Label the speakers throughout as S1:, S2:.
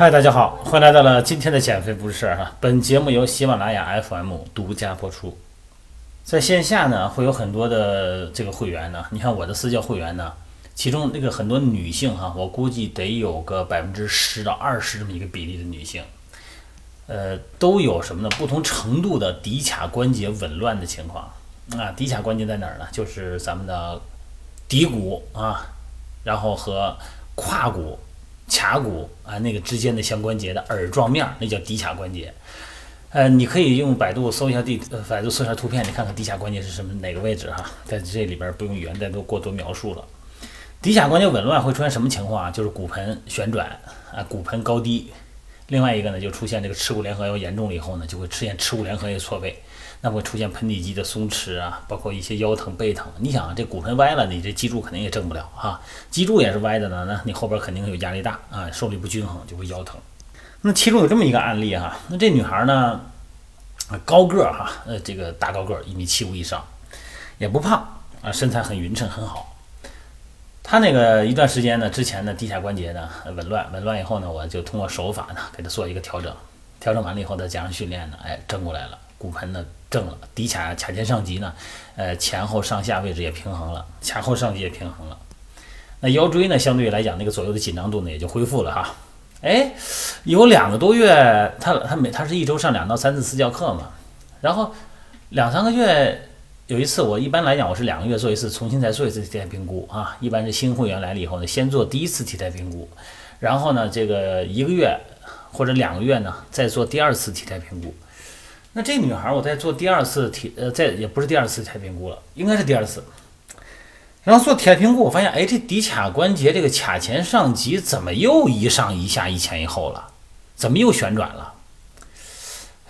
S1: 嗨，大家好，欢迎来到了今天的减肥不是事儿哈。本节目由喜马拉雅 FM 独家播出。在线下呢，会有很多的这个会员呢。你看我的私教会员呢，其中那个很多女性哈，我估计得有个百分之十到二十这么一个比例的女性，呃，都有什么呢？不同程度的骶髂关节紊乱的情况啊。骶髂关节在哪儿呢？就是咱们的骶骨啊，然后和胯骨。髂骨啊，那个之间的相关节的耳状面，那叫骶髂关节。呃，你可以用百度搜一下地，呃，百度搜一下图片，你看看骶髂关节是什么哪个位置哈，在这里边不用语言再多过多描述了。骶髂关节紊乱会出现什么情况啊？就是骨盆旋转啊，骨盆高低。另外一个呢，就出现这个耻骨联合要严重了以后呢，就会出现耻骨联合叶错位。那会出现盆底肌的松弛啊，包括一些腰疼背疼。你想啊，这骨盆歪了，你这脊柱肯定也正不了哈。脊柱也是歪的呢，那你后边肯定有压力大啊，受力不均衡就会腰疼。那其中有这么一个案例哈，那这女孩呢，高个儿哈，呃，这个大高个儿，一米七五以上，也不胖啊，身材很匀称很好。他那个一段时间呢，之前的，骶髂关节呢紊乱，紊乱以后呢，我就通过手法呢给他做一个调整，调整完了以后再加上训练呢，哎，正过来了，骨盆呢。正了，骶髂髂前上棘呢，呃，前后上下位置也平衡了，前后上棘也平衡了。那腰椎呢，相对来讲，那个左右的紧张度呢，也就恢复了哈。哎，有两个多月，他他每他是一周上两到三次私教课嘛，然后两三个月有一次，我一般来讲我是两个月做一次，重新再做一次体态评估啊。一般是新会员来了以后呢，先做第一次体态评估，然后呢，这个一个月或者两个月呢，再做第二次体态评估。那这女孩，我在做第二次体，呃，在也不是第二次体态评估了，应该是第二次。然后做体态评估，我发现，哎，这骶髂关节这个髂前上棘怎么又一上一下、一前一后了？怎么又旋转了？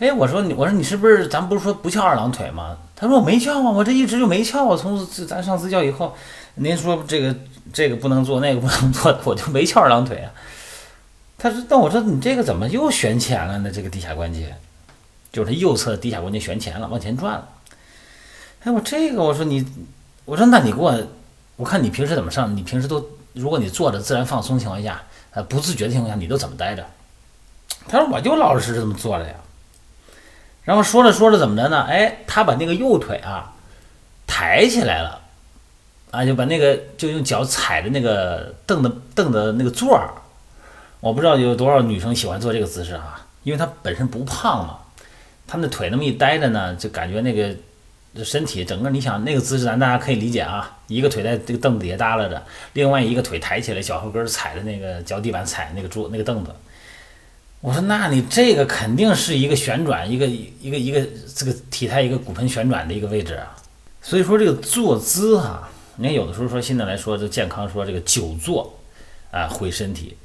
S1: 哎，我说你，我说你是不是，咱不是说不翘二郎腿吗？他说我没翘啊，我这一直就没翘啊。从咱上私教以后，您说这个这个不能做，那个不能做，我就没翘二郎腿啊。他说，那我说你这个怎么又旋前了呢？这个骶髂关节？就是右侧的骶髂关节旋前了，往前转了。哎，我这个我说你，我说那你给我，我看你平时怎么上？你平时都，如果你坐着自然放松情况下，呃，不自觉的情况下，你都怎么待着？他说我就老老实实这么坐着呀。然后说着说着怎么着呢？哎，他把那个右腿啊抬起来了，啊，就把那个就用脚踩的那个凳子凳子那个座儿。我不知道有多少女生喜欢做这个姿势啊，因为她本身不胖嘛。她那腿那么一呆着呢，就感觉那个身体整个，你想那个姿势，咱大家可以理解啊。一个腿在这个凳子底下耷拉着，另外一个腿抬起来，脚后跟踩着那个脚底板踩那个桌那个凳子。我说，那你这个肯定是一个旋转，一个一个一个这个体态一个骨盆旋转的一个位置啊。所以说这个坐姿哈，你看有的时候说现在来说这健康说这个久坐啊毁身体。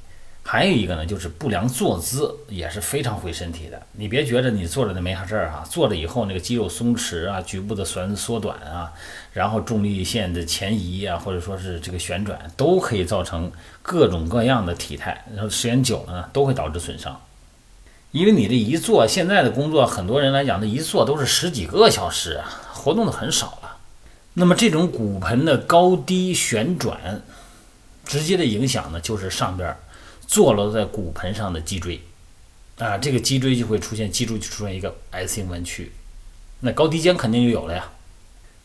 S1: 还有一个呢，就是不良坐姿也是非常毁身体的。你别觉着你坐着那没啥事儿哈，坐着以后那个肌肉松弛啊，局部的酸缩短啊，然后重力线的前移啊，或者说是这个旋转，都可以造成各种各样的体态。然后时间久了呢，都会导致损伤。因为你这一坐，现在的工作很多人来讲，这一坐都是十几个小时啊，活动的很少了。那么这种骨盆的高低旋转，直接的影响呢，就是上边。坐落在骨盆上的脊椎，啊，这个脊椎就会出现脊柱就出现一个 S 型弯曲，那高低肩肯定就有了呀。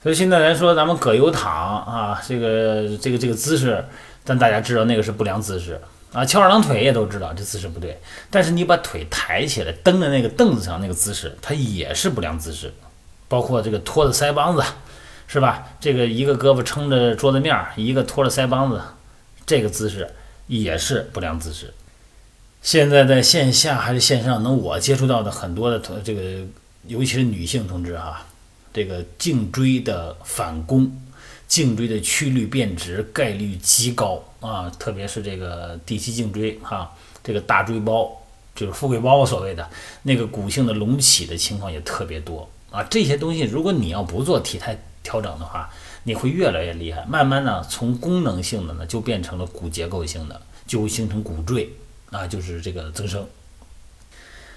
S1: 所以现在来说，咱们葛优躺啊，这个这个这个姿势，但大家知道那个是不良姿势啊。翘二郎腿也都知道这姿势不对，但是你把腿抬起来蹬在那个凳子上那个姿势，它也是不良姿势。包括这个托着腮帮子，是吧？这个一个胳膊撑着桌子面，一个托着腮帮子，这个姿势。也是不良姿势。现在在线下还是线上，能我接触到的很多的同这个，尤其是女性同志啊，这个颈椎的反弓、颈椎的曲率变直概率极高啊，特别是这个第七颈椎哈，这个大椎包就是富贵包所谓的那个骨性的隆起的情况也特别多啊。这些东西如果你要不做体态调整的话，你会越来越厉害，慢慢呢，从功能性的呢，就变成了骨结构性的，就会形成骨赘啊，就是这个增生。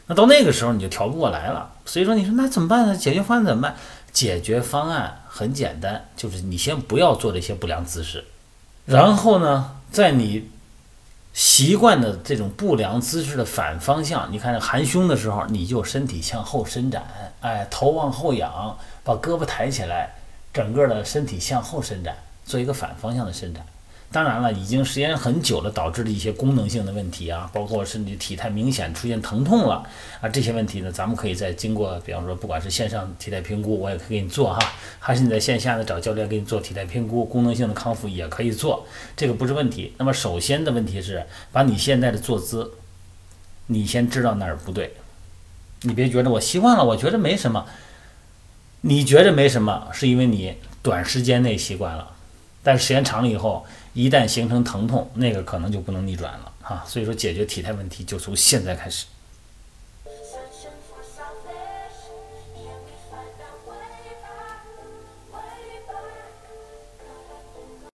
S1: 那到那个时候你就调不过来了。所以说，你说那怎么办呢？解决方案怎么办？解决方案很简单，就是你先不要做这些不良姿势，然后呢，在你习惯的这种不良姿势的反方向。你看，含胸的时候，你就身体向后伸展，哎，头往后仰，把胳膊抬起来，整个的身体向后伸展，做一个反方向的伸展。当然了，已经时间很久了，导致的一些功能性的问题啊，包括身体体态明显出现疼痛了啊，这些问题呢，咱们可以在经过，比方说，不管是线上体态评估，我也可以给你做哈，还是你在线下的找教练给你做体态评估，功能性的康复也可以做，这个不是问题。那么首先的问题是，把你现在的坐姿，你先知道哪儿不对，你别觉得我习惯了，我觉得没什么，你觉着没什么，是因为你短时间内习惯了，但时间长了以后。一旦形成疼痛，那个可能就不能逆转了啊！所以说，解决体态问题就从现在开始。